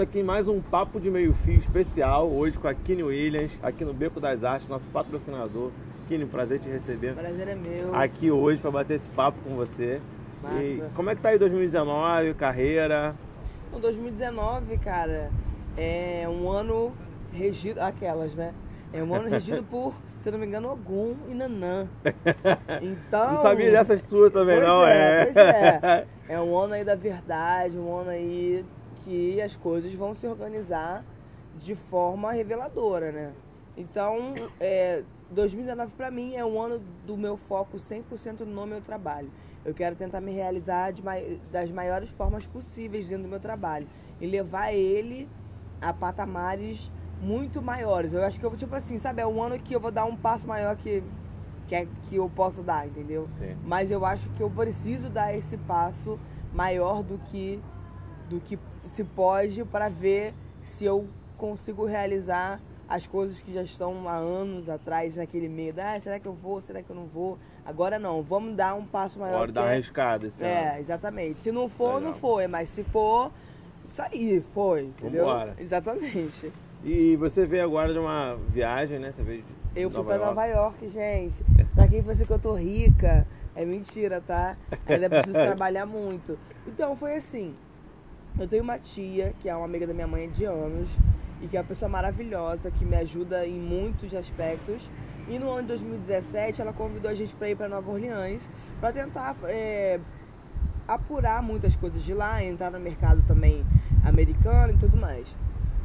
aqui em mais um Papo de Meio Fio especial, hoje com a Kine Williams, aqui no Beco das Artes, nosso patrocinador. Kine, prazer te receber. Prazer é meu. Aqui hoje para bater esse papo com você. Massa. E como é que tá aí 2019, carreira? O 2019, cara, é um ano regido. Aquelas, né? É um ano regido por, se eu não me engano, Ogum e Nanã. Então. Não sabia dessas suas também, não, é, Pois é. É um ano aí da verdade, um ano aí que as coisas vão se organizar de forma reveladora, né? Então, é, 2019 para mim é um ano do meu foco 100% no meu trabalho. Eu quero tentar me realizar de, das maiores formas possíveis dentro do meu trabalho e levar ele a patamares muito maiores. Eu acho que eu, tipo assim, sabe, é um ano que eu vou dar um passo maior que, que, é, que eu posso dar, entendeu? Sim. Mas eu acho que eu preciso dar esse passo maior do que, do que se pode para ver se eu consigo realizar as coisas que já estão há anos atrás naquele medo. Ah, será que eu vou? Será que eu não vou? Agora não, vamos dar um passo maior. Pode dar uma arriscada esse É, ano. exatamente. Se não for, Legal. não foi, mas se for, isso aí, foi, entendeu? Vambora. Exatamente. E você veio agora de uma viagem, né? Você veio de Eu fui Nova pra York. Nova York, gente. Pra quem pensa que eu tô rica, é mentira, tá? Ainda preciso trabalhar muito. Então, foi assim. Eu tenho uma tia, que é uma amiga da minha mãe de anos, e que é uma pessoa maravilhosa, que me ajuda em muitos aspectos. E no ano de 2017, ela convidou a gente para ir para Nova Orleans, para tentar é, apurar muitas coisas de lá, entrar no mercado também americano e tudo mais.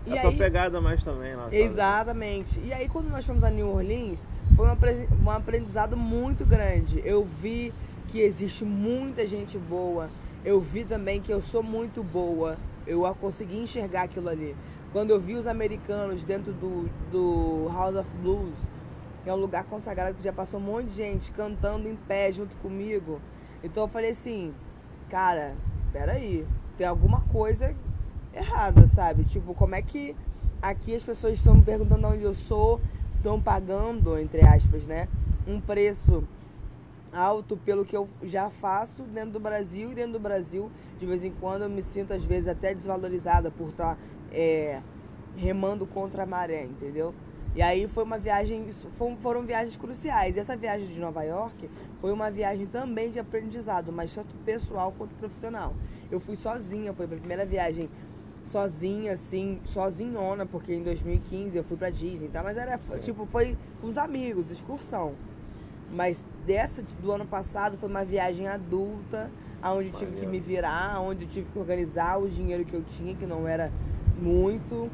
E a tua pegada mais também lá. sabe? Exatamente. E aí quando nós fomos a New Orleans, foi um aprendizado muito grande. Eu vi que existe muita gente boa. Eu vi também que eu sou muito boa. Eu consegui enxergar aquilo ali. Quando eu vi os americanos dentro do, do House of Blues, que é um lugar consagrado que já passou um monte de gente cantando em pé junto comigo. Então eu falei assim, cara, peraí, tem alguma coisa errada, sabe? Tipo, como é que aqui as pessoas estão me perguntando onde eu sou, estão pagando, entre aspas, né? Um preço alto pelo que eu já faço dentro do Brasil e dentro do Brasil, de vez em quando eu me sinto às vezes até desvalorizada por estar é, remando contra a maré, entendeu? E aí foi uma viagem, foram, viagens cruciais. E essa viagem de Nova York foi uma viagem também de aprendizado, mas tanto pessoal quanto profissional. Eu fui sozinha, foi a primeira viagem sozinha, assim, sozinhona, porque em 2015 eu fui pra Disney, tá? Mas era, tipo, foi com os amigos, excursão. Mas dessa do ano passado foi uma viagem adulta, onde eu tive que me virar, onde eu tive que organizar o dinheiro que eu tinha, que não era muito,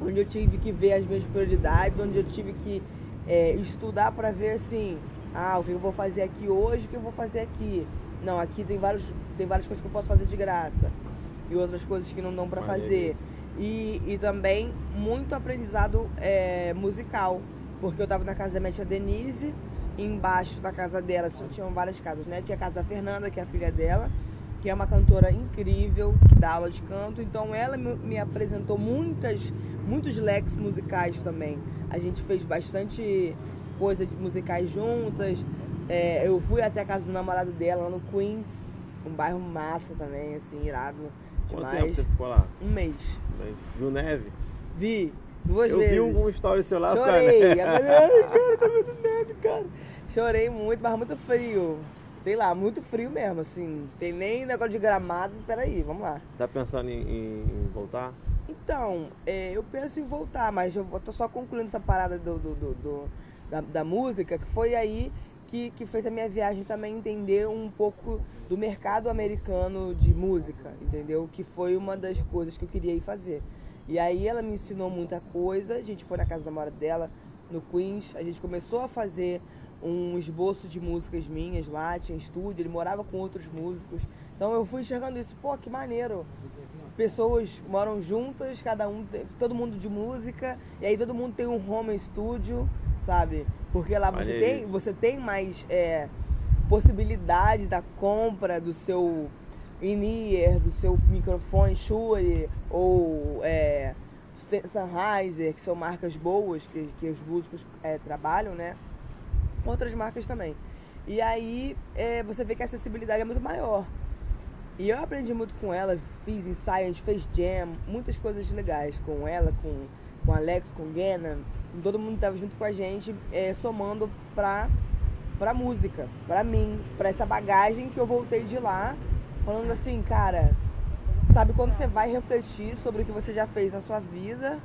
onde eu tive que ver as minhas prioridades, onde eu tive que é, estudar para ver assim, ah, o que eu vou fazer aqui hoje, o que eu vou fazer aqui. Não, aqui tem, vários, tem várias coisas que eu posso fazer de graça e outras coisas que não dão para fazer. E, e também muito aprendizado é, musical, porque eu estava na casa da minha tia Denise, embaixo da casa dela só tinham várias casas, né? Tinha a casa da Fernanda, que é a filha dela, que é uma cantora incrível, que dá aula de canto. Então ela me, apresentou muitas, muitos leques musicais também. A gente fez bastante coisa musicais juntas. É, eu fui até a casa do namorado dela, lá no Queens, um bairro massa também, assim, irado Quanto demais. tempo você ficou lá? Um mês. Viu neve? Vi duas eu vezes. vi algum story seu lá, Chorei. cara. Eu falei, Ai, cara, tá vendo neve, cara. Chorei muito, mas muito frio. Sei lá, muito frio mesmo, assim. Tem nem negócio de gramado. Peraí, vamos lá. Tá pensando em, em- voltar? Então, é, eu penso em voltar, mas eu tô só concluindo essa parada do, do- do- do- da, da música, que foi aí que, que fez a minha viagem também entender um pouco do mercado americano de música, entendeu? Que foi uma das coisas que eu queria ir fazer. E aí ela me ensinou muita coisa, a gente foi na casa da mora dela, no Queens, a gente começou a fazer um esboço de músicas minhas lá, tinha estúdio, ele morava com outros músicos. Então eu fui enxergando isso, pô, que maneiro pessoas moram juntas, cada um, tem- todo mundo de música, e aí todo mundo tem um home studio, sabe? Porque lá você tem, você tem mais é, possibilidade da compra do seu in-ear, do seu microfone Shure ou é, Sennheiser, que são marcas boas que, que os músicos é, trabalham, né? Outras marcas também. E aí é, você vê que a acessibilidade é muito maior. E eu aprendi muito com ela, fiz ensaio, a gente fez jam, muitas coisas legais com ela, com, com Alex, com Gannon. Todo mundo estava junto com a gente, é, somando pra, pra música, pra mim, pra essa bagagem que eu voltei de lá, falando assim, cara, sabe quando você vai refletir sobre o que você já fez na sua vida,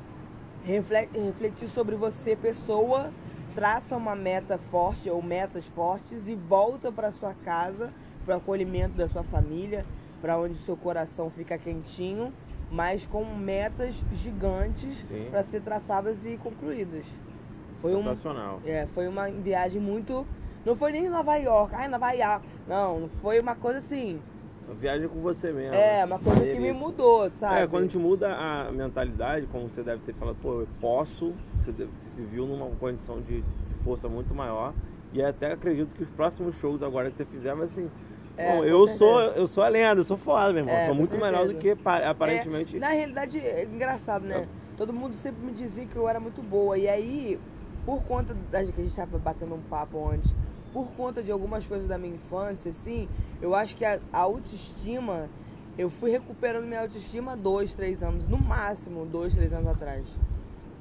refletir sobre você, pessoa, traça uma meta forte ou metas fortes e volta para sua casa, para o acolhimento da sua família, para onde seu coração fica quentinho, mas com metas gigantes para ser traçadas e concluídas. Foi Sensacional. Um, é, foi uma viagem muito. Não foi nem em Nova York, ai, Nova York. Não, foi uma coisa assim. Viagem com você mesmo. É, uma coisa que me mudou, sabe? É, quando a gente muda a mentalidade, como você deve ter falado, pô, eu posso, você, deve, você se viu numa condição de, força muito maior. E até acredito que os próximos shows agora que você fizer vai assim é, Bom, eu sou, eu sou a lenda, eu sou foda, meu irmão. É, sou muito certeza. melhor do que aparentemente. É, na realidade, é engraçado, né? Todo mundo sempre me dizia que eu era muito boa. E aí, por conta da que a gente estava batendo um papo antes, por conta de algumas coisas da minha infância, assim, eu acho que a, a autoestima, eu fui recuperando minha autoestima dois, três anos, no máximo, dois, três anos atrás.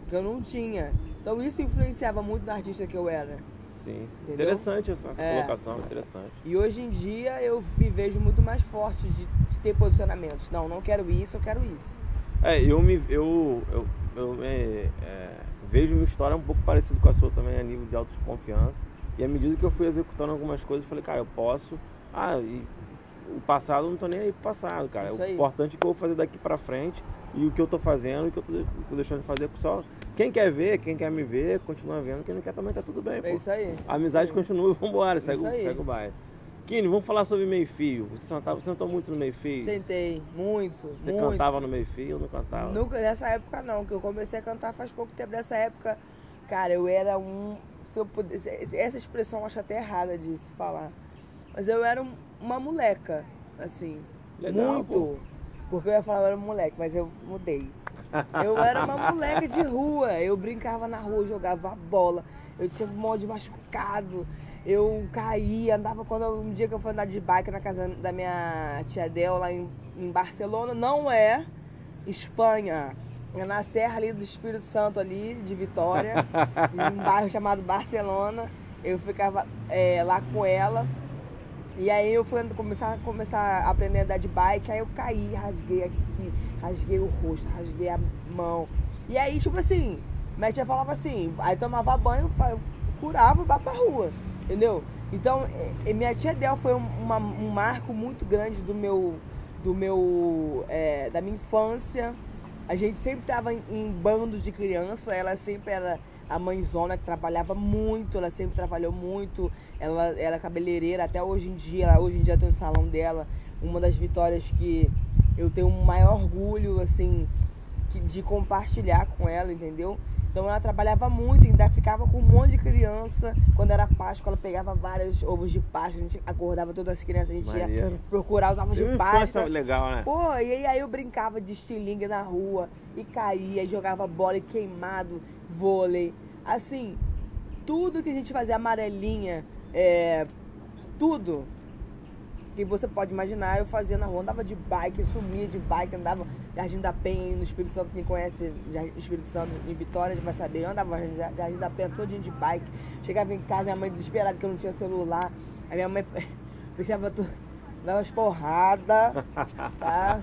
Que eu não tinha. Então isso influenciava muito na artista que eu era. Sim. Entendeu? Interessante essa, é. colocação, interessante. E hoje em dia eu me vejo muito mais forte de, de, ter posicionamentos. Não, não quero isso, eu quero isso. É, eu me eu, eu, eu é, é, vejo minha história um pouco parecida com a sua também a nível de autoconfiança. E à medida que eu fui executando algumas coisas, eu falei, cara, eu posso. Ah, e o passado eu não tô nem aí pro passado, cara. o importante é que eu vou fazer daqui para frente e o que eu tô fazendo, o que eu tô, deixando de fazer só quem quer ver, quem quer me ver, continua vendo. Quem não quer também tá tudo bem, é pô. É isso aí. A amizade continua, vambora, é segue, segue o baile. Kine, vamos falar sobre meio fio. Você sentava, você sentou muito no meio fio? Sentei, muito. Você muito. cantava no meio fio ou não cantava? Nunca, nessa época não, que eu comecei a cantar faz pouco tempo. Nessa época, cara, eu era um. Se eu pudesse, essa expressão eu acho até errada de se falar. Mas eu era um, uma moleca, assim. Legal, muito. Pô. Porque eu ia falar eu era um moleque, mas eu mudei. Eu era uma moleque de rua, eu brincava na rua, jogava bola, eu tinha um monte de machucado, eu caía, andava quando um dia que eu fui andar de bike na casa da minha tia Del lá em, em Barcelona, não é Espanha, na serra ali do Espírito Santo ali, de Vitória, em um bairro chamado Barcelona. Eu ficava é, lá com ela. E aí eu fui começar, começar a aprender a andar de bike, aí eu caí, rasguei aqui, rasguei o rosto, rasguei a mão. E aí, tipo assim, minha tia falava assim, aí tomava banho, curava e vai pra rua, entendeu? Então, é, minha tia Del foi uma, um marco muito grande do meu, do meu, é, da minha infância. A gente sempre tava em, em bandos de criança, ela sempre era a mãezona que trabalhava muito, ela sempre trabalhou muito, ela, ela é cabeleireira até hoje em dia, ela, hoje em dia tem o salão dela, uma das vitórias que eu tenho um maior orgulho, assim, de compartilhar com ela, entendeu? Então ela trabalhava muito, ainda ficava com um monte de criança. Quando era Páscoa, ela pegava vários ovos de Páscoa, a gente acordava todas as crianças, a gente Maneiro. ia procurar os ovos de Páscoa. legal, né? Pô, e aí eu brincava de estilingue na rua, e caía, jogava bola e queimado, vôlei. Assim, tudo que a gente fazia, amarelinha, é, tudo que você pode imaginar, eu fazia na rua, andava de bike, sumia de bike, andava Jardim da Penha, no Espírito Santo, quem conhece Espírito Santo em Vitória vai saber, eu andava Jardim da Penha todinho de bike, chegava em casa, minha mãe desesperada que eu não tinha celular, a minha mãe deixava tudo, dava umas porradas, tá?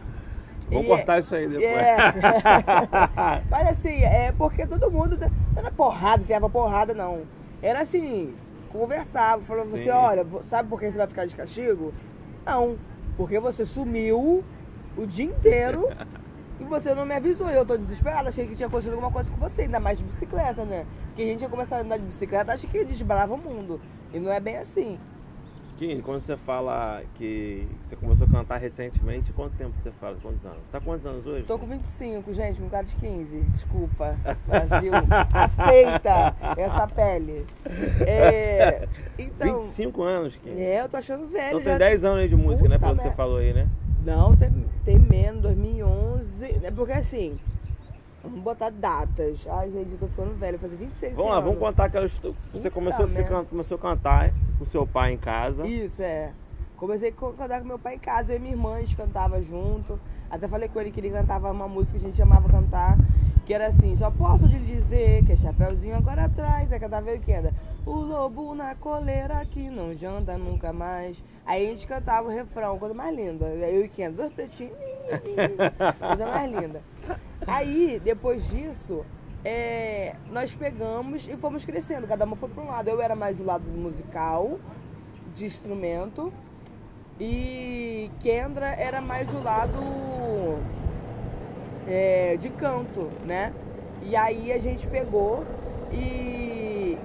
E, cortar isso aí depois. É, mas assim, é porque todo mundo não era porrada, enfiava porrada, não. Era assim, conversava, falando assim, olha, sabe por que você vai ficar de castigo? Não, porque você sumiu o dia inteiro e você não me avisou. Eu tô desesperada, achei que tinha acontecido alguma coisa com você, ainda mais de bicicleta, né? Porque a gente ia começar a andar de bicicleta, acho que desbrava o mundo. E não é bem assim. Kine, quando você fala que você começou a cantar recentemente, quanto tempo você fala? Quantos anos? Tá quantos anos hoje? Tô com 25, gente, um cara de 15. Desculpa, Brasil. Aceita essa pele. É, então, 25 anos, Kine. É, eu tô achando velho. Então tem 10 anos aí de música, Puta né? Pelo que você falou aí, né? Não, tem, tem menos, 2011. É porque assim, Vamos botar datas. Ai, gente, eu tô ficando velho, fazer 26 Vamos lá, vamos contar aquela história. Você começou, você começou a cantar com seu pai em casa. Isso, é. Comecei a cantar com meu pai em casa, eu e minha irmã, a gente cantava junto. Até falei com ele que ele cantava uma música que a gente amava cantar, que era assim, só posso lhe dizer que é Chapeuzinho agora atrás, aí cantava eu e Kenda. O lobo na coleira que não janta nunca mais. Aí a gente cantava o refrão, coisa mais linda. Eu e Kenda, dois pretinhos, coisa mais linda. Aí, depois disso, é, nós pegamos e fomos crescendo. Cada uma foi para um lado. Eu era mais do lado musical, de instrumento, e Kendra era mais o lado é, de canto, né? E aí a gente pegou e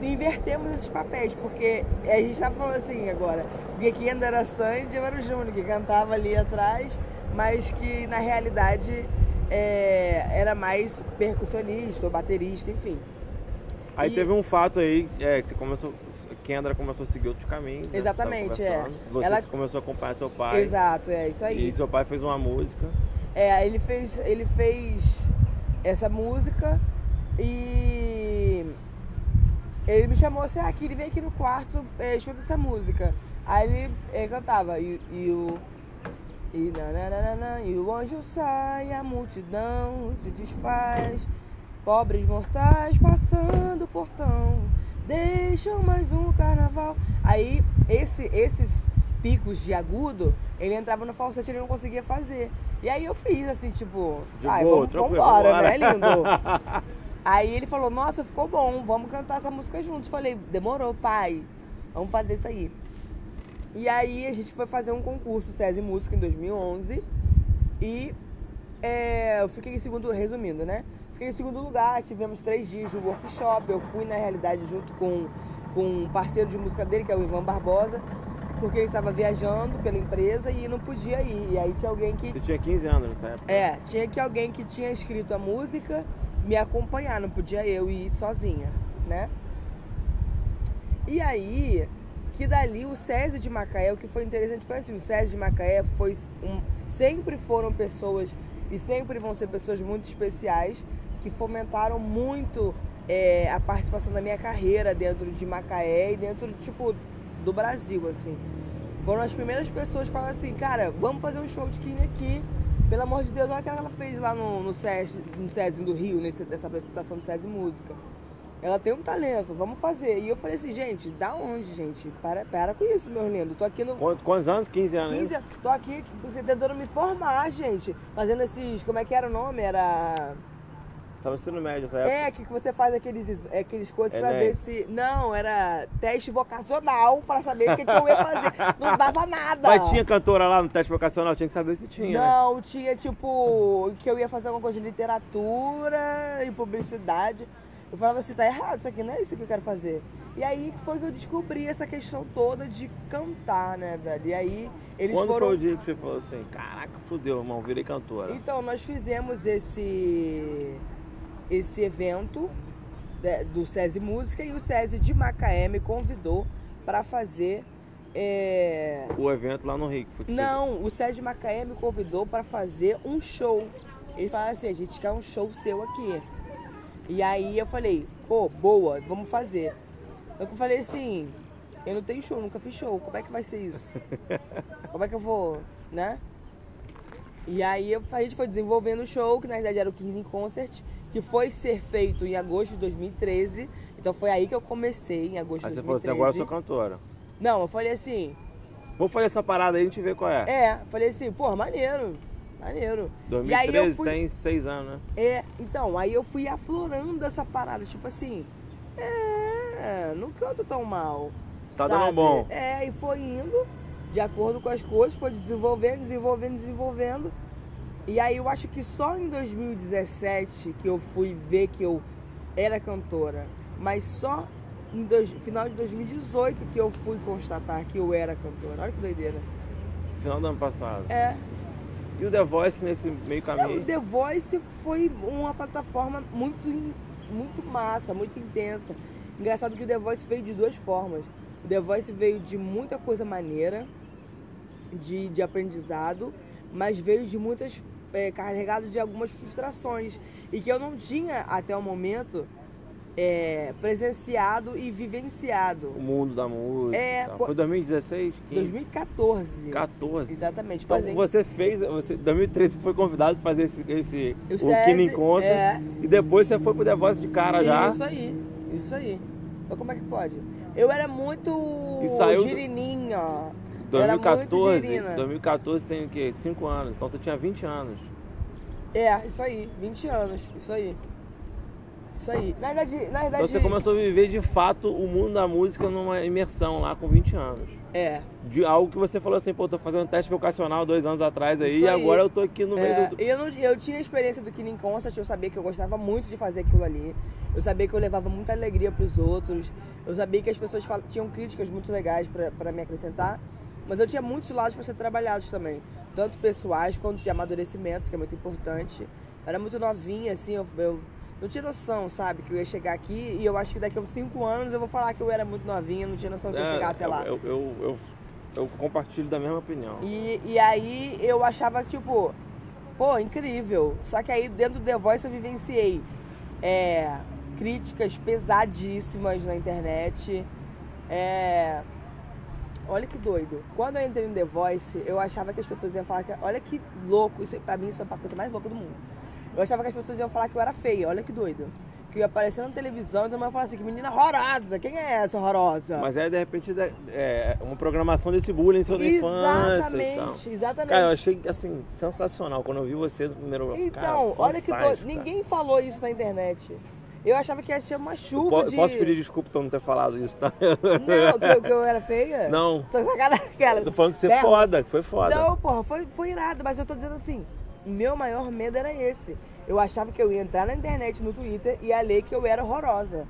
invertemos esses papéis, porque a gente tá falando assim agora, porque Kendra era Sandy eu era o Júnior, que cantava ali atrás, mas que na realidade é, era mais percussionista ou baterista, enfim. Aí E- teve um fato aí, é, que você começou. Kendra começou a seguir outros caminhos. né, Exatamente, é. Você Ela- começou a acompanhar seu pai. Exato, é isso aí. E seu pai fez uma música. É, ele fez, ele fez essa música e ele me chamou assim, ah, aqui, ele vem aqui no quarto, é, escuta essa música. Aí ele, ele cantava, e, e o. E, nananana, e o anjo sai, a multidão se desfaz, pobres mortais passando o portão, deixam mais um carnaval. Aí esse, esses picos de agudo, ele entrava no falsete e ele não conseguia fazer. E aí eu fiz assim, tipo, De ai, boa, vamos, vambora." né, lindo? Aí ele falou, nossa, ficou bom, vamos cantar essa música juntos. Falei, demorou, pai, vamos fazer isso aí. E aí a gente foi fazer um concurso SESI Música em 2011 e é, eu fiquei em segundo, resumindo, né? Fiquei em segundo lugar, tivemos três dias de workshop, eu fui na realidade junto com, com um parceiro de música dele, que é o Ivan Barbosa, porque ele estava viajando pela empresa e não podia ir. E aí tinha alguém que Você tinha 15 anos nessa época. é, tinha que alguém que tinha escrito a música me acompanhar, não podia eu ir sozinha, né? E aí, que dali o SESI de Macaé, o que foi interessante foi assim, o SESI de Macaé foi um, sempre foram pessoas e sempre vão ser pessoas muito especiais que fomentaram muito é, a participação da minha carreira dentro de Macaé e dentro, tipo, do Brasil, assim. Foram as primeiras pessoas que falaram assim, cara, vamos fazer um show de Kine aqui. Pelo amor de Deus, olha o que ela fez lá no, no SESI, no SESI do Rio, nessa apresentação do SESI Música. Ela tem um talento, vamos fazer. E eu falei assim, gente, da onde, gente? Para, para com isso, meu lindo. Tô aqui no Quantos, quantos anos? 15 anos, 15 né? anos, tô aqui tentando me formar, gente. Fazendo esses, como é que era o nome? Era... Tava no ensino médio época. É, que que você faz aqueles, aqueles coisas pra Enem. ver se... Não, era teste vocacional pra saber o que, que eu ia fazer. Não dava nada. Mas tinha cantora lá no teste vocacional, tinha que saber se tinha. né? Não, tinha tipo que eu ia fazer alguma coisa de literatura e publicidade. Eu falava assim, tá errado isso aqui, não é isso que eu quero fazer. E aí foi que eu descobri essa questão toda de cantar, né, velho? E aí eles Quando foram. foi o dia que você falou assim, caraca, fudeu, irmão, virei cantora. Então, nós fizemos esse, esse evento né, do SESI Música e o SESI de Macaé me convidou para fazer. é, O evento lá no Rio. Não, o Sérgio Macaé me convidou para fazer um show. Ele falou assim, a gente quer um show seu aqui. E aí eu falei, pô, boa, vamos fazer. Eu falei assim, eu não tenho show, nunca fiz show, como é que vai ser isso? Como é que eu vou, né? E aí a gente foi desenvolvendo o show, que na verdade era o Kingdom Concert, que foi ser feito em agosto de 2013. Então foi aí que eu comecei, em agosto Aí de você falou 2013. assim, agora eu sou cantora. Não, eu falei assim, Vamos fazer essa parada aí a gente vê qual é. é, falei assim, pô, maneiro, maneiro. E aí eu 2013 fui, tem 6 anos, né? é, então, aí eu fui aflorando essa parada, tipo assim, é, não canto tão mal. Tá sabe? dando bom. É, e foi indo de acordo com as coisas, foi desenvolvendo, desenvolvendo, desenvolvendo. E aí eu acho que só em 2017 que eu fui ver que eu era cantora, mas só em dois, final de 2018 que eu fui constatar que eu era cantora. Olha que doideira. Final do ano passado. É, E o The Voice nesse meio caminho? o The Voice foi uma plataforma muito, muito massa, muito intensa. Engraçado que o The Voice veio de duas formas. O The Voice veio de muita coisa maneira, de, de aprendizado, mas veio de muitas. É, carregado de algumas frustrações. E que eu não tinha até o momento é, presenciado e vivenciado. O mundo da música. É, Foi 2016? 15? 2014. 14. Exatamente. Então fazem- você fez, você, em 2013 você foi convidado para fazer esse, esse O o Concert é. e depois você foi pro The Voice de cara já. Isso aí, isso aí. Mas como é que pode? Eu era muito E saiu girininha. Eu era muito 2014, girina. 2014 tem o quê? 5 anos. Então você tinha 20 anos. É, isso aí, 20 anos, isso aí. Isso aí. Na verdade, na verdade. Então você começou a viver de fato o mundo da música numa imersão lá com 20 anos. É. De algo que você falou assim, pô, tô fazendo teste vocacional dois anos atrás aí, Isso e aí. agora eu tô aqui no meio É, do. eu, não- eu tinha a experiência do Killing Concert, eu sabia que eu gostava muito de fazer aquilo ali. Eu sabia que eu levava muita alegria pros outros. Eu sabia que as pessoas fal- tinham críticas muito legais pra- pra me acrescentar. Mas eu tinha muitos lados pra ser trabalhados também. Tanto pessoais quanto de amadurecimento, que é muito importante. Eu era muito novinha, assim, eu, eu não tinha noção, sabe? Que eu ia chegar aqui e eu acho que daqui a uns 5 anos eu vou falar que eu era muito novinha, não tinha noção que eu ia É, chegar até lá. Eu, eu, eu, eu compartilho da mesma opinião. E, e aí eu achava, tipo, pô, incrível. Só que aí dentro do The Voice eu vivenciei é, críticas pesadíssimas na internet. É, olha que doido. Quando eu entrei no The Voice, eu achava que as pessoas iam falar que. Olha que louco, isso pra mim isso é a coisa mais louca do mundo. Eu achava que as pessoas iam falar que eu era feia, olha que doido. Que ia aparecer na televisão e mundo ia falar assim, que menina horrorosa, quem é essa horrorosa? Mas é de repente é uma programação desse bullying seu da infância. Exatamente, exatamente. Cara, eu achei assim, sensacional quando eu vi você no primeiro cara, Então, olha que doido. cara. Ninguém falou isso na internet. Eu achava que ia ser uma chuva po- de. Posso pedir desculpa por não ter falado isso, tá? Não, que eu, que eu era feia? Não. Tô sacanagem, cara. Tô falando que você é foda, que foi foda. Não, porra, foi, foi irado, mas eu tô dizendo assim, o meu maior medo era esse. Eu achava que eu ia entrar na internet, no Twitter, e ia ler que eu era horrorosa.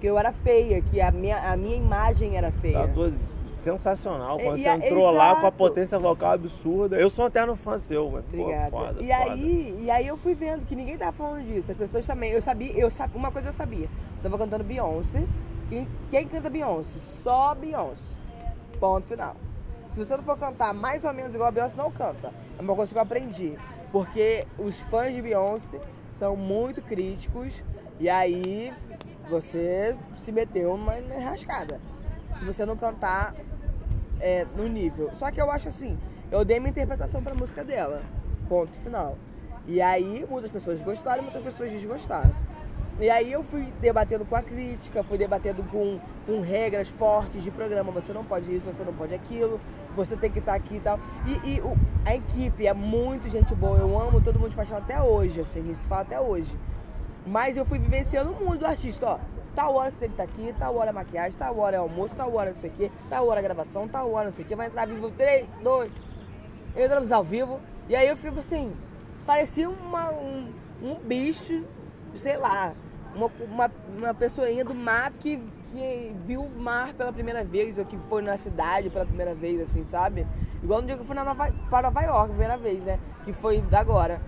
Que eu era feia, que a minha, a minha imagem era feia. Tá tua- sensacional. Quando E- você entrou lá com a exato. potência vocal absurda. Eu sou um eterno fã seu, mas Obrigada. pô, foda, e, foda. aí, e aí eu fui vendo que ninguém tava falando disso. As pessoas também. Eu sabia, eu sabia, uma coisa eu sabia. Tava cantando Beyoncé. Quem, quem canta Beyoncé? Só Beyoncé. Ponto final. Se você não for cantar mais ou menos igual a Beyoncé, não canta. É uma coisa que eu aprendi. Porque os fãs de Beyoncé são muito críticos. E aí você se meteu numa enrascada. Se você não cantar é, no nível. Só que eu acho assim, eu dei minha interpretação pra música dela. Ponto final. E aí muitas pessoas gostaram, muitas pessoas desgostaram. E aí eu fui debatendo com a crítica, fui debatendo com, com regras fortes de programa. Você não pode isso, você não pode aquilo, você tem que estar aqui e tal. E, o- a equipe é muito gente boa, eu amo todo mundo de paixão até hoje, assim, a gente fala até hoje. Mas eu fui vivenciando o mundo do artista, ó. Tal hora você tem que estar aqui, tal hora é maquiagem, tal hora é almoço, tal hora não sei o quê, tal hora é gravação, tal hora não sei o quê. Vai entrar vivo 3, 2, entramos ao vivo. E aí eu fico assim, parecia uma, um, um bicho, sei lá, uma, uma, uma pessoinha do mato que, que viu o mar pela primeira vez, ou que foi na cidade pela primeira vez, assim, sabe? Igual no dia que eu fui na Nova, para Nova York, primeira vez, né? Que foi da agora.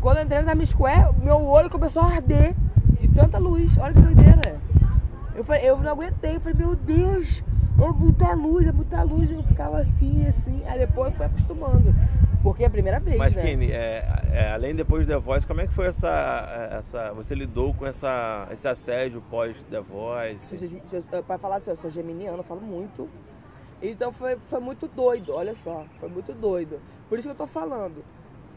Quando eu entrei na Times Square, meu olho começou a arder de tanta luz. Olha que doideira. Eu, falei, eu não aguentei, eu falei, meu Deus, é muita luz, é muita luz. Eu ficava assim, assim. Aí depois eu fui acostumando. Porque é a primeira vez, Mas, né? Kenny, é, é, além depois do The Voice, como é que foi essa. essa você lidou com essa, esse assédio pós The Voice? Pra falar assim, eu sou geminiana, eu falo muito. Então foi, foi muito doido, olha só, foi muito doido. Por isso que eu tô falando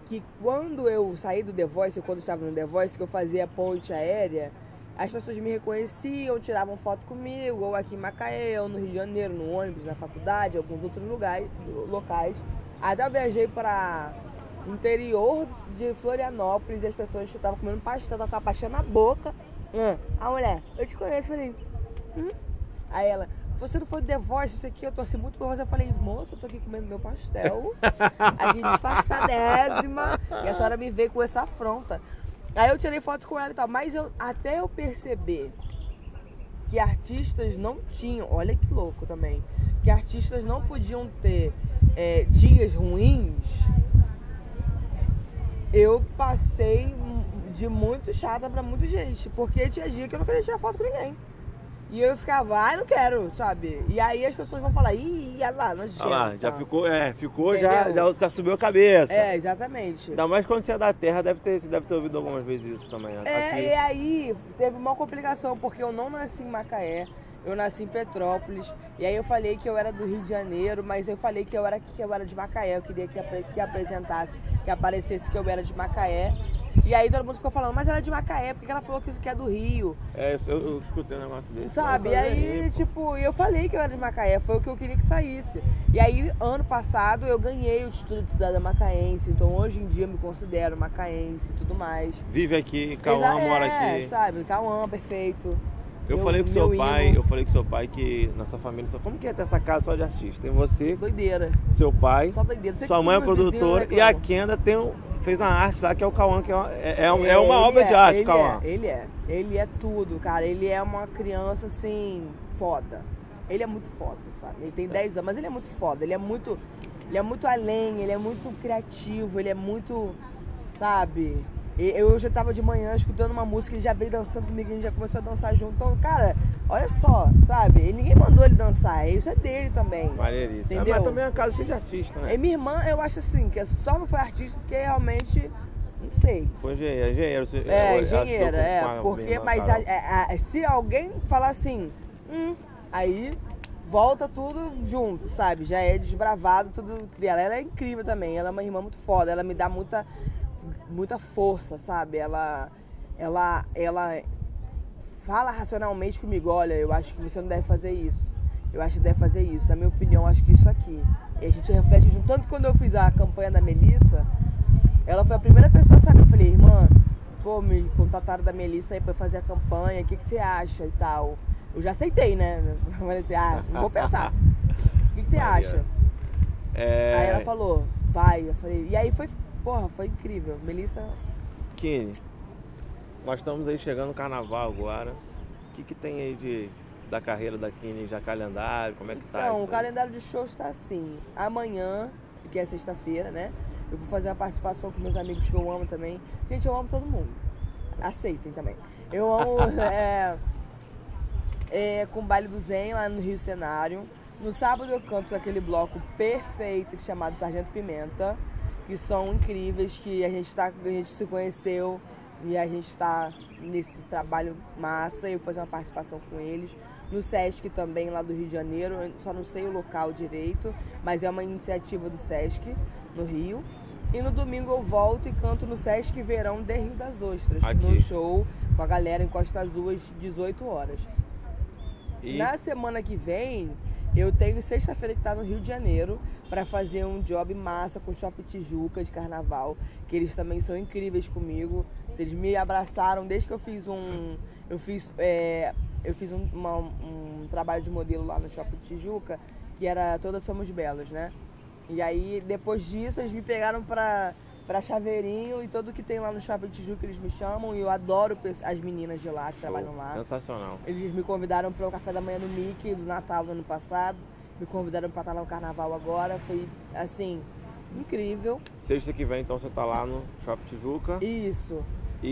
que quando eu saí do The Voice, quando eu estava no The Voice, que eu fazia ponte aérea, as pessoas me reconheciam, tiravam foto comigo, ou aqui em Macaé, ou no Rio de Janeiro, no ônibus, na faculdade, alguns outros lugares, locais. Até eu viajei para interior de Florianópolis e as pessoas estavam comendo pastel, tava pastel na boca. Hum, a mulher, eu te conheço, falei, hum? Aí ela, você não foi The Voice, isso aqui, eu torci muito por você. Eu falei, moça, eu tô aqui comendo meu pastel, aqui disfarçadésima, e a senhora me veio com essa afronta. Aí eu tirei foto com ela e tal, mas eu, até eu perceber que artistas não tinham, olha que louco também, que artistas não podiam ter é, dias ruins, eu passei de muito chata pra muita gente, porque tinha dia que eu não queria tirar foto com ninguém. E eu ficava, ai, não quero, sabe? E aí as pessoas vão falar, ih, olha lá, lá, já ficou, é, ficou, já, já, já subiu a cabeça. É, exatamente. Ainda mais quando você é da terra, deve ter, você deve ter ouvido algumas vezes isso também. né? É, Aqui. e aí teve uma complicação, porque eu não nasci em Macaé, eu nasci em Petrópolis. E aí eu falei que eu era do Rio de Janeiro, mas eu falei que eu era, que eu era de Macaé. Eu queria que, que apresentasse, que aparecesse que eu era de Macaé. E aí todo mundo ficou falando, mas ela é de Macaé, por que ela falou que isso aqui é do Rio? É, eu, eu escutei um negócio desse. Sabe? E tô aí, pô. tipo, eu falei que eu era de Macaé, foi o que eu queria que saísse. E aí, ano passado, eu ganhei o título de cidadã macaense, então hoje em dia eu me considero macaense e tudo mais. Vive aqui, Cauã Exa- mora é, aqui. sabe? Cauã, perfeito. Eu Meu- falei com seu pai, ídolo. eu falei com seu pai que nossa família só. Como que é ter essa casa só de artista? Tem você, Doideira. seu pai, Só doideira. Sua mãe é produtora e a. Kenda tem um, fez uma arte lá que é o Cauã, que é uma, é, é uma- é uma obra de é, arte, ele Cauã. É, ele é. Ele é tudo, cara. Ele é uma criança, assim, foda. Ele é muito foda, sabe? Ele tem 10 anos, mas ele é muito foda. Ele é muito. Ele é muito além, ele é muito criativo, ele é muito. Sabe? E Eu já tava de manhã escutando uma música, ele já veio dançando comigo, a gente já começou a dançar junto. Então, cara, olha só, sabe? E ninguém mandou ele dançar, isso é dele também. Maneiríssimo. É, Entendeu? Mas também é uma casa cheia de artista, né? E minha irmã, eu acho assim, que só não foi artista porque realmente. Não sei. Foi engenheiro, engenheiro. você- É, eu com- é. minha Porque, mas a- a- a- se alguém falar assim, hum, aí volta tudo junto, sabe? Já é desbravado tudo dela. Ela é incrível também, ela é uma irmã muito foda, ela me dá muita, muita força, sabe? Ela, ela, ela fala racionalmente comigo, olha, eu acho que você não deve fazer isso. Eu acho que deve fazer isso. Na minha opinião, eu acho que isso aqui. E a gente reflete junto. Tanto que quando eu fiz a campanha da Melissa, ela foi a primeira pessoa, sabe? Eu falei, irmã, pô, me contataram da Melissa aí pra fazer a campanha, o que, que você acha e tal. Eu já aceitei, né? Eu falei assim, ah, não vou pensar. O que, que você Maneiro. acha? É, Aí ela falou, vai. Eu falei, e aí foi, porra, foi incrível. Melissa, Kine, nós estamos aí chegando no carnaval agora. O que, que tem aí de, da carreira da Kine já calendário? Como é que tá Então, o calendário de shows está assim. Amanhã, que é sexta-feira, né? Eu vou fazer uma participação com meus amigos que eu amo também. Gente, eu amo todo mundo. Aceitem também. Eu amo é, é, com o baile do Zen lá no Rio Cenário. No sábado eu canto com aquele bloco perfeito chamado Sargento Pimenta, que são incríveis, que a gente, tá, a gente se conheceu e a gente está nesse trabalho massa. Eu vou fazer uma participação com eles. No Sesc também, lá do Rio de Janeiro, eu só não sei o local direito, mas é uma iniciativa do Sesc, no Rio. E no domingo eu volto e canto no Sesc Verão de Rio das Ostras, Aqui. no show com a galera em Costa Azul às 18 horas. E Na semana que vem, eu tenho sexta-feira que tá no Rio de Janeiro para fazer um job massa com o Shopping Tijuca de carnaval, que eles também são incríveis comigo. Eles me abraçaram desde que eu fiz um. Eu fiz, é, eu fiz um, uma- um trabalho de modelo lá no Shopping Tijuca, que era Todas Somos Belas, né? E aí, depois disso, eles me pegaram pra, pra Chaveirinho e tudo que tem lá no Shopping Tijuca eles me chamam. E eu adoro as meninas de lá que show, trabalham lá. sensacional. Eles me convidaram para o café da manhã no Mickey do Natal do ano passado. Me convidaram para estar lá no carnaval agora. Foi assim, incrível. Sexta que vem, então, você tá lá no Shopping Tijuca. Isso. E,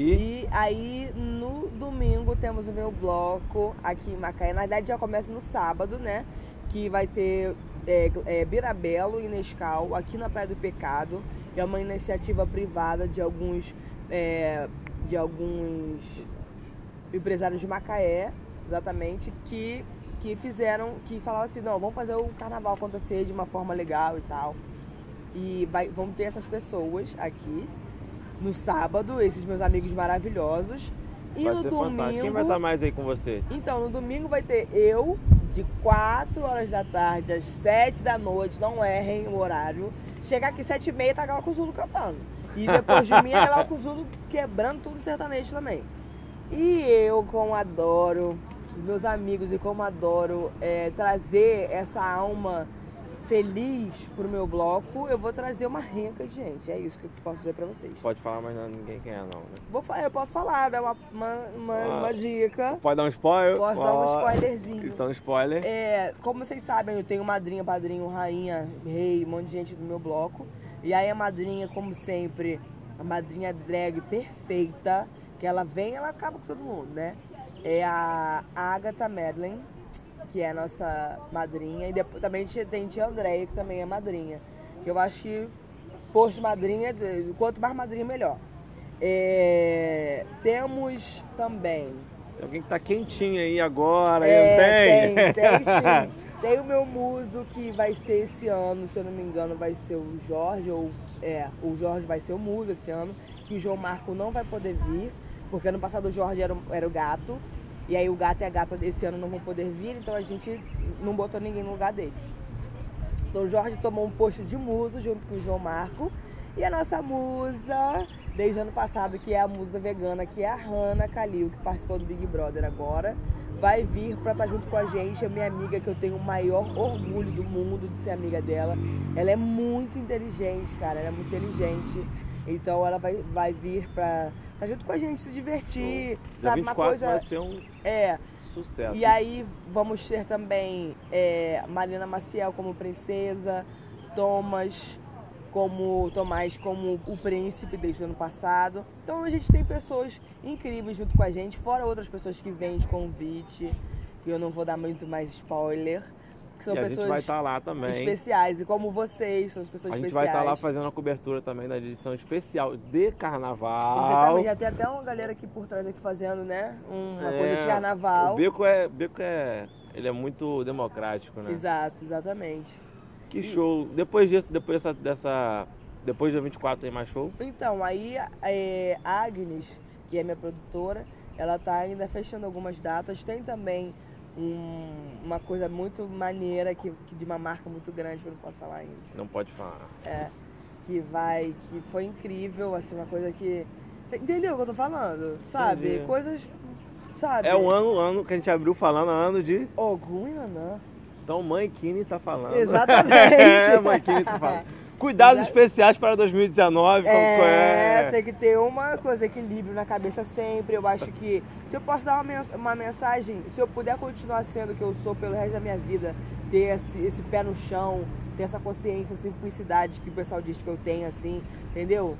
E aí no domingo temos o meu bloco aqui em Macaé. Na verdade já começa no sábado, né? Que vai ter é, é, Birabelo e Nescau aqui na Praia do Pecado, é uma iniciativa privada de alguns é, de alguns empresários de Macaé, exatamente, que, que fizeram, que falaram assim, não, vamos fazer o carnaval acontecer de uma forma legal e tal. E vai, vão ter essas pessoas aqui no sábado, esses meus amigos maravilhosos. E vai no ser domingo. fantástico. Quem vai estar mais aí com você? Então, no domingo vai ter eu, de 4 horas da tarde às 7 da noite, não errem o horário. Chegar aqui 7 e meia tá Galco Zulo cantando. E depois de mim é Galco Zulo quebrando tudo sertanejo também. E eu, como adoro, meus amigos, e como adoro é, trazer essa alma feliz pro meu bloco, eu vou trazer uma renca de gente. É isso que eu posso dizer pra vocês. Pode falar, mas não, ninguém quem é, não. Né? Vou, fa- eu posso falar, dar uma, uma, uma, Ah. uma dica. Pode dar um spoiler? Posso dar um spoilerzinho. Então, spoiler. É, como vocês sabem, eu tenho madrinha, padrinho, rainha, rei, um monte de gente do meu bloco. E aí a madrinha, como sempre, a madrinha drag perfeita, que ela vem ela acaba com todo mundo, né? é a Agatha Medlin, que é a nossa madrinha. E depois, também tem tia Andréia, que também é madrinha. Que eu acho que posto de madrinha, quanto mais madrinha, melhor. É, temos também. Tem alguém que tá quentinho aí agora, é, tem? Tem, tem sim. tem o meu muso que vai ser esse ano, se eu não me engano, vai ser o Jorge, ou é, o Jorge vai ser o muso esse ano, que o João Marco não vai poder vir, porque ano passado o Jorge era, era o gato, e aí o gato e a gata desse ano não vão poder vir, então a gente não botou ninguém no lugar dele. Então o Jorge tomou um posto de muso junto com o João Marco. E a nossa musa, desde ano passado, que é a musa vegana, que é a Hanna Kalil, que participou do Big Brother agora, vai vir para estar tá junto com a gente. É minha amiga que eu tenho o maior orgulho do mundo de ser amiga dela. Ela é muito inteligente, cara. Ela é muito inteligente. Então ela vai, vai vir para tá junto com a gente, se divertir. Show. Sabe, uma coisa. Vai ser um. É. Sucesso. E aí vamos ter também é, Marina Maciel como princesa, Thomas como Tomás como o príncipe desde o ano passado. Então a gente tem pessoas incríveis junto com a gente, fora outras pessoas que vêm de convite, que eu não vou dar muito mais spoiler. Que são e a pessoas gente vai estar tá lá também. especiais, e como vocês, são as pessoas especiais. A gente especiais. vai estar tá lá fazendo a cobertura também da edição especial de carnaval. Exatamente, já tem até uma galera aqui por trás aqui fazendo, né? Uma é, coisa de carnaval. O Beco é. Beco é. Ele é muito democrático, né? Exato, exatamente. Que show. Depois disso, depois dessa, dessa. Depois do dia 24 tem mais show? Então, aí é, a Agnes, que é minha produtora, ela tá ainda fechando algumas datas. Tem também um, uma coisa muito maneira que, que, de uma marca muito grande que eu não posso falar ainda. Não pode falar. É. Que vai, que foi incrível, assim, uma coisa que. Você entendeu o que eu tô falando? Sabe? Entendi. Coisas. Sabe? É o ano, ano que a gente abriu falando, ano de. Ogum Nanã. Então mãe Kine tá falando. Exatamente. é, mãe Kine tá falando. Cuidados especiais para 2019, é, é? Tem que ter uma coisa, equilíbrio na cabeça sempre. Eu acho que se eu posso dar uma, mensagem, se eu puder continuar sendo o que eu sou pelo resto da minha vida, ter esse, esse pé no chão, ter essa consciência, simplicidade que o pessoal diz que eu tenho, assim, entendeu?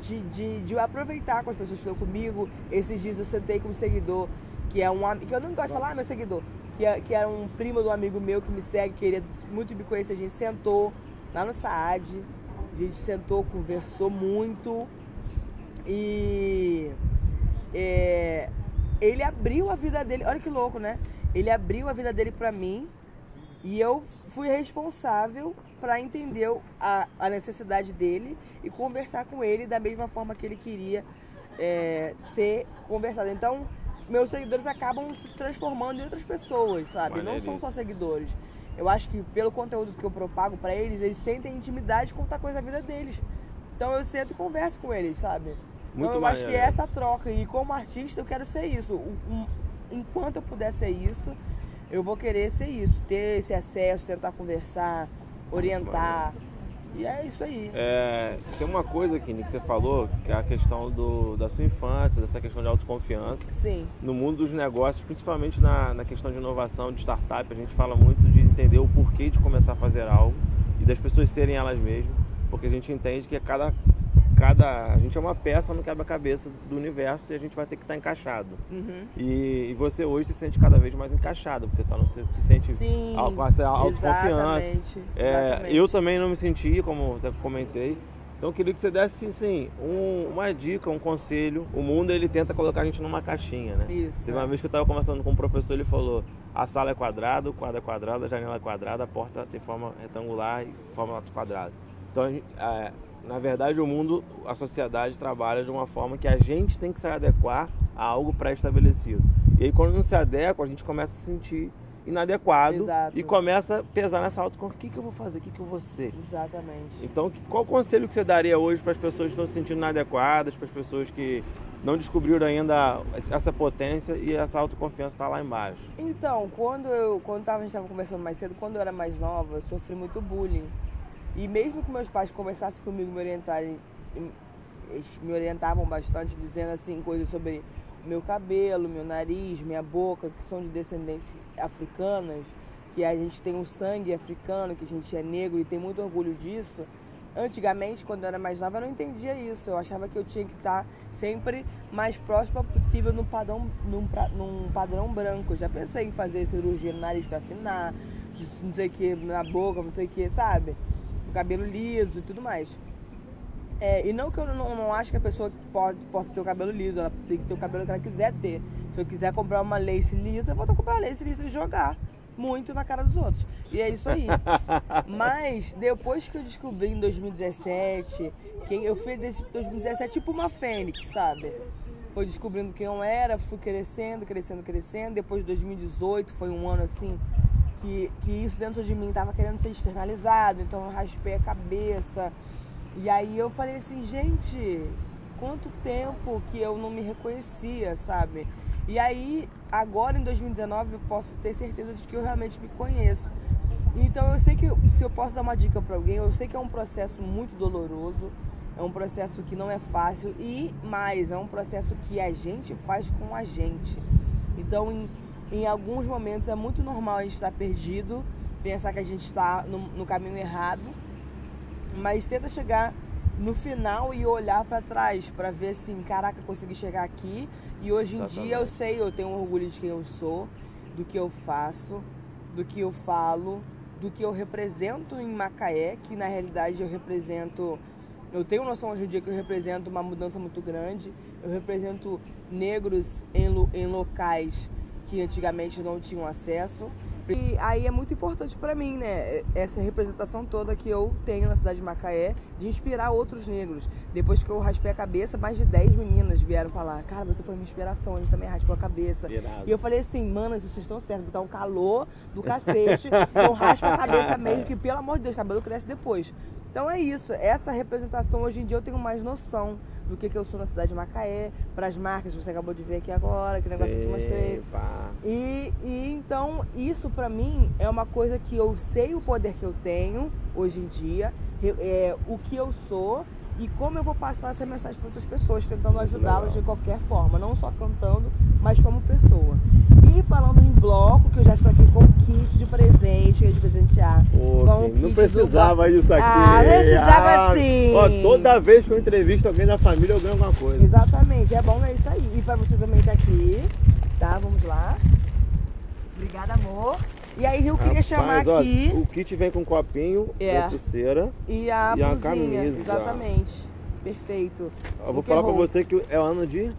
De, de, de aproveitar com as pessoas que estão comigo. Esses dias eu sentei com um seguidor, que é um que eu não gosto de falar, meu seguidor, que, é, que era um primo do amigo meu que me segue, queria muito me conhecer. A gente sentou lá no Saad, a gente sentou, conversou muito e é, ele abriu a vida dele. Olha que louco, né? Ele abriu a vida dele para mim e eu fui responsável para entender a, a, necessidade dele e conversar com ele da mesma forma que ele queria é, ser conversado. Então, meus seguidores acabam se transformando em outras pessoas, sabe? Não são só seguidores. Eu acho que pelo conteúdo que eu propago para eles, eles sentem intimidade de contar coisa da vida deles. Então eu sento e converso com eles, sabe? Muito então eu acho que é essa troca. E como artista eu quero ser isso. enquanto eu puder ser isso, eu vou querer ser isso. Ter esse acesso, tentar conversar, orientar. E é isso aí. É, tem uma coisa, Kini, que você falou, que é a questão do, da sua infância, dessa questão de autoconfiança. Sim. No mundo dos negócios, principalmente na, na questão de inovação, de startup, a gente fala muito de entender o porquê de começar a fazer algo e das pessoas serem elas mesmas, porque a gente entende que cada cada a gente é uma peça no quebra-cabeça do universo e a gente vai ter que estar encaixado. Uhum. E, e, você hoje se sente cada vez mais encaixado, porque você tá no, se sente Sim, com essa autoconfiança. É. Eu também não me senti, como até comentei. Então eu queria que você desse assim, um, uma dica, um conselho. O mundo ele tenta colocar a gente numa caixinha, né? Isso. Teve uma é. vez que eu estava conversando com um professor, ele falou: a sala é quadrada, o quadro é quadrado, a janela é quadrada, a porta tem forma retangular e forma quadrada. Então é, na verdade, o mundo, a sociedade trabalha de uma forma que a gente tem que se adequar a algo pré-estabelecido. E aí, quando não se adequa, a gente começa a se sentir inadequado Exato. e começa a pesar nessa autoconfiança. O que, que eu vou fazer? O que, que eu vou ser? Exatamente. Então, qual o conselho que você daria hoje para as pessoas que estão se sentindo inadequadas, para as pessoas que não descobriram ainda essa potência e essa autoconfiança está lá embaixo? Então, quando eu quando tava, a gente estava conversando mais cedo, quando eu era mais nova, eu sofri muito bullying. E mesmo que meus pais conversassem comigo, me orientarem, eles me orientavam bastante, dizendo assim coisas sobre meu cabelo, meu nariz, minha boca, que são de descendências africanas, que a gente tem um sangue africano, que a gente é negro e tem muito orgulho disso. antigamente, quando eu era mais nova, eu não entendia isso. Eu achava que eu tinha que estar sempre mais próxima possível no padrão, num, num padrão branco. Eu já pensei em fazer cirurgia no nariz para afinar, não sei o que, na boca, não sei o que, sabe? Cabelo liso e tudo mais. É, e não que eu não, não acho que a pessoa pode, possa ter o cabelo liso, ela tem que ter o cabelo que ela quiser ter. Se eu quiser comprar uma lace lisa, eu vou comprar lace lisa e jogar muito na cara dos outros. E é isso aí. Mas depois que eu descobri em 2017, quem eu fui desde 2017 tipo uma fênix, sabe? Foi descobrindo quem eu era, fui crescendo, crescendo, crescendo. Depois de 2018 foi um ano assim que, que isso dentro de mim estava querendo ser externalizado, então eu raspei a cabeça. E aí eu falei assim, gente, quanto tempo que eu não me reconhecia, sabe? E aí, agora em 2019, eu posso ter certeza de que eu realmente me conheço. Então eu sei que se eu posso dar uma dica para alguém, eu sei que é um processo muito doloroso, é um processo que não é fácil e mais, é um processo que a gente faz com a gente. Então, em, em alguns momentos é muito normal a gente estar perdido, pensar que a gente está no, no caminho errado, mas tenta chegar no final e olhar para trás para ver assim, caraca, consegui chegar aqui e hoje em Exatamente. dia eu sei, eu tenho orgulho de quem eu sou, do que eu faço, do que eu falo, do que eu represento em Macaé, que na realidade eu represento, eu tenho noção hoje em dia que eu represento uma mudança muito grande, eu represento negros em, em locais que antigamente não tinham acesso, e aí é muito importante para mim, né? Essa representação toda que eu tenho na cidade de Macaé, de inspirar outros negros. Depois que eu raspei a cabeça, mais de 10 meninas vieram falar: Cara, você foi minha inspiração, a gente também raspou a cabeça. Irado. E eu falei assim: Mano, vocês estão certos, tá um calor do cacete. então raspa a cabeça mesmo, que pelo amor de Deus, cabelo cresce depois. Então é isso, essa representação hoje em dia eu tenho mais noção do que, que eu sou na cidade de Macaé, para as marcas que você acabou de ver aqui agora, que negócio que eu te mostrei. E, e então isso para mim é uma coisa que eu sei o poder que eu tenho hoje em dia, é, o que eu sou e como eu vou passar essa mensagem para outras pessoas, tentando ajudá-las de qualquer forma, não só cantando, mas como pessoa. E falando em bloco, que eu já estou aqui com kit de presente, de presentear. Não precisava do... disso aqui. Ah, precisava ah, sim. Ó, toda vez que eu entrevisto alguém da família, eu ganho alguma coisa. Exatamente, é bom é isso aí. E para você também estar tá aqui, tá? Vamos lá. Obrigada, amor. E aí eu queria Rapaz, chamar ó, aqui. O kit vem com um copinho, é. a pulseira e a e blusinha, camisa. Exatamente. Perfeito. Eu vou falar para você que é ano de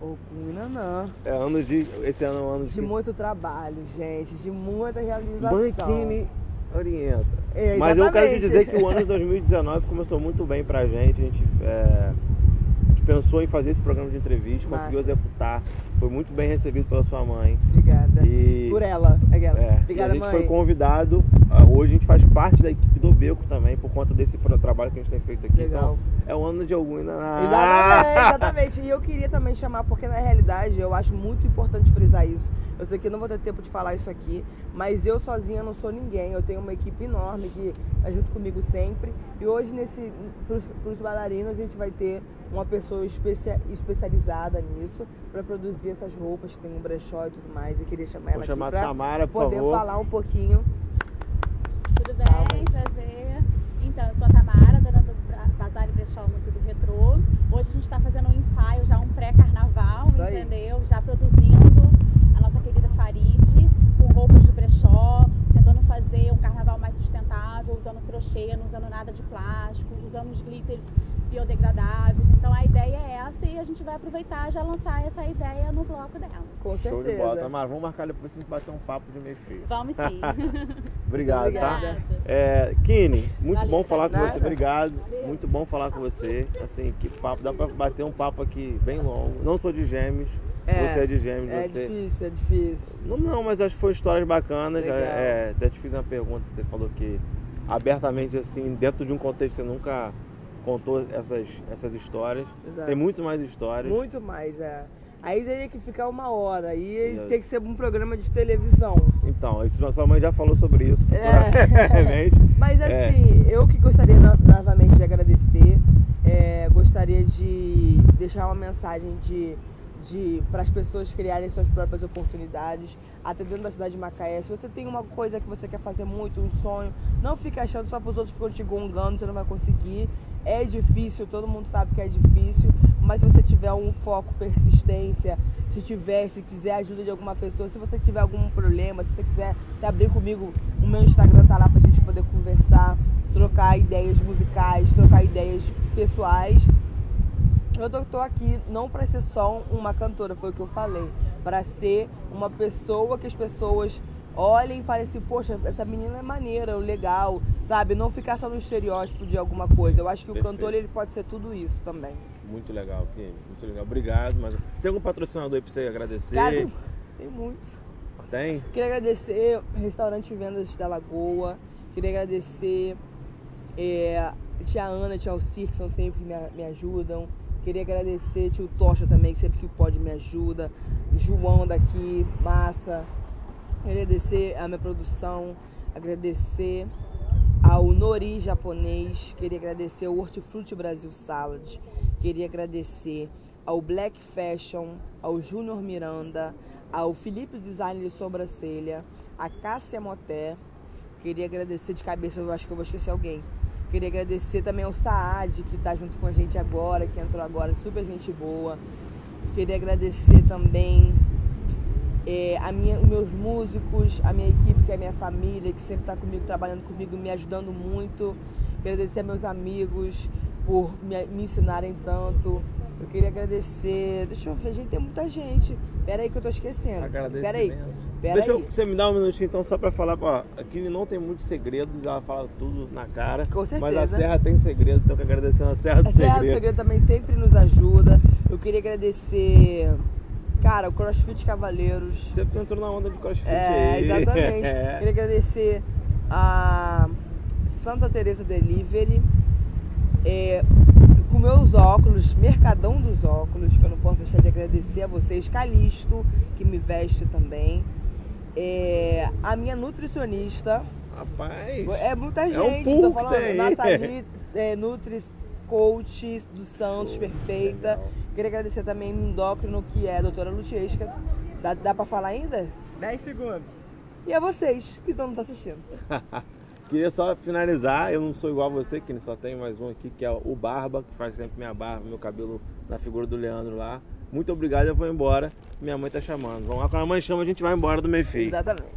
Okunanã. É ano de. Esse ano é um ano de. De muito trabalho, gente, de muita realização. Banquini orienta. É, Mas eu quero te dizer que o ano de 2019 começou muito bem pra gente. A gente, é, a gente pensou em fazer esse programa de entrevista, Massa. conseguiu executar foi muito bem recebido pela sua mãe. Obrigada. E... Por ela. Aquela. É, Obrigada, a gente mãe. foi convidado. Ah, hoje a gente faz parte da equipe do Beco também, por conta desse trabalho que a gente tem feito aqui. Legal. Então, é o ano de algum ainda. Exatamente, exatamente. E eu queria também chamar, porque na realidade eu acho muito importante frisar isso. Eu sei que não vou ter tempo de falar isso aqui, mas eu sozinha não sou ninguém. Eu tenho uma equipe enorme que está junto comigo sempre. E hoje, nesse, para os bailarinos, a gente vai ter uma pessoa especia, especializada nisso para produzir essas roupas que tem um brechó e tudo mais. Eu queria chamar Vou ela chamar aqui Tamara, por poder favor. falar um pouquinho. Tudo bem, prazer. Então, eu sou a Tamara, dona do Bazar e Brechó no Tudo Retrô. Hoje a gente está fazendo um ensaio, já um pré-carnaval, entendeu? Já produzindo a nossa querida Farid, com roupas de brechó, tentando fazer um carnaval sustentável, usando crochê, não usando nada de plástico, usando os glitters biodegradáveis. Então a ideia é essa e a gente vai aproveitar já lançar essa ideia no bloco dela. Com certeza. Show de bola, Tamara. Vamos marcar depois pra gente bater um papo de meio frio. Vamos sim. Obrigado, tá? É, Kine, muito Valeu, bom falar com você. Obrigado. Muito bom falar com você. Assim, que papo. Dá pra bater um papo aqui bem longo. Não sou de gêmeos. É, você é de gêmeos. É você... difícil, é difícil. Não, não, mas acho que foi histórias bacanas. Já, é, até te fiz uma pergunta. Você falou que abertamente, assim, dentro de um contexto você nunca contou essas, essas histórias. Exato. Tem muito mais histórias. Muito mais, é. Aí teria que ficar uma hora, aí tem que ser um programa de televisão. Então, isso, sua mãe já falou sobre isso. É. Mas é. assim, é. eu que gostaria novamente de agradecer, é, gostaria de deixar uma mensagem de de para as pessoas criarem suas próprias oportunidades, até dentro da cidade de Macaé. Se você tem uma coisa que você quer fazer muito, um sonho, não fique achando só para os outros ficam te gongando, você não vai conseguir. É difícil, todo mundo sabe que é difícil, mas se você tiver um foco, persistência, se tiver, se quiser ajuda de alguma pessoa, se você tiver algum problema, se você quiser se abrir comigo, o meu Instagram tá lá pra gente poder conversar, trocar ideias musicais, trocar ideias pessoais eu tô, aqui não para ser só uma cantora, foi o que eu falei, para ser uma pessoa que as pessoas olhem e falem assim, poxa, essa menina é maneira, legal, sabe? Não ficar só no estereótipo de alguma coisa. Eu acho que Perfeito. o cantor ele pode ser tudo isso também. Muito legal, Kim. Muito legal. Obrigado. Mas tem algum patrocinador aí pra você agradecer? Cara, tem muitos. Tem? Queria agradecer Restaurante Vendas da Lagoa. Queria agradecer é, tia Ana, tia Alcir, que são sempre me, me ajudam. Queria agradecer tio Tocha também, que sempre que pode me ajuda. João daqui, massa. Agradecer a minha produção, agradecer ao Nori japonês, queria agradecer ao Hortifruti Brasil Salad, queria agradecer ao Black Fashion, ao Júnior Miranda, ao Felipe Design de Sobrancelha, a Cássia Moté, queria agradecer de cabeça, eu acho que eu vou esquecer alguém, Queria agradecer também ao Saad, que está junto com a gente agora, que entrou agora, super gente boa. Queria agradecer também é, a minha, os meus músicos, a minha equipe, que é a minha família, que sempre está comigo, trabalhando comigo, me ajudando muito. Queria agradecer a meus amigos por me, me ensinarem tanto. Eu queria agradecer. Deixa eu ver, gente, tem muita gente. Pera aí que eu tô esquecendo. Pera aí. Pera Deixa. Eu, você me dar um minutinho então só para falar, ó, aqui não tem muitos segredos, ela fala tudo na cara. Com certeza. Mas a Serra tem segredo, então eu quero agradecer a Serra do a Segredo. A Serra do Segredo também sempre nos ajuda. Eu queria agradecer, cara, o CrossFit Cavaleiros. Você entrou na onda de CrossFit é, aí. Exatamente. é. Queria agradecer a Santa Teresa Delivery. É, com meus óculos, Mercadão dos Óculos, que eu não posso deixar de agradecer a vocês, Calisto, que me veste também. É, a minha nutricionista. Rapaz. É muita gente. É um pool falando, tem. Nathalie, é, Nutris Coach do Santos, Show, perfeita. Legal. Queria agradecer também o endócrino, que é a doutora Lutiesca. Dá, dá pra falar ainda? 10 segundos. E a vocês que estão nos assistindo. Queria só finalizar, eu não sou igual a você, que só tem mais um aqui, que é o Barba, que faz sempre minha barba, meu cabelo na figura do Leandro lá. Muito obrigado, eu vou embora. Minha mãe tá chamando. Vamos lá, quando a mãe chama, a gente vai embora do meio feio. Exatamente.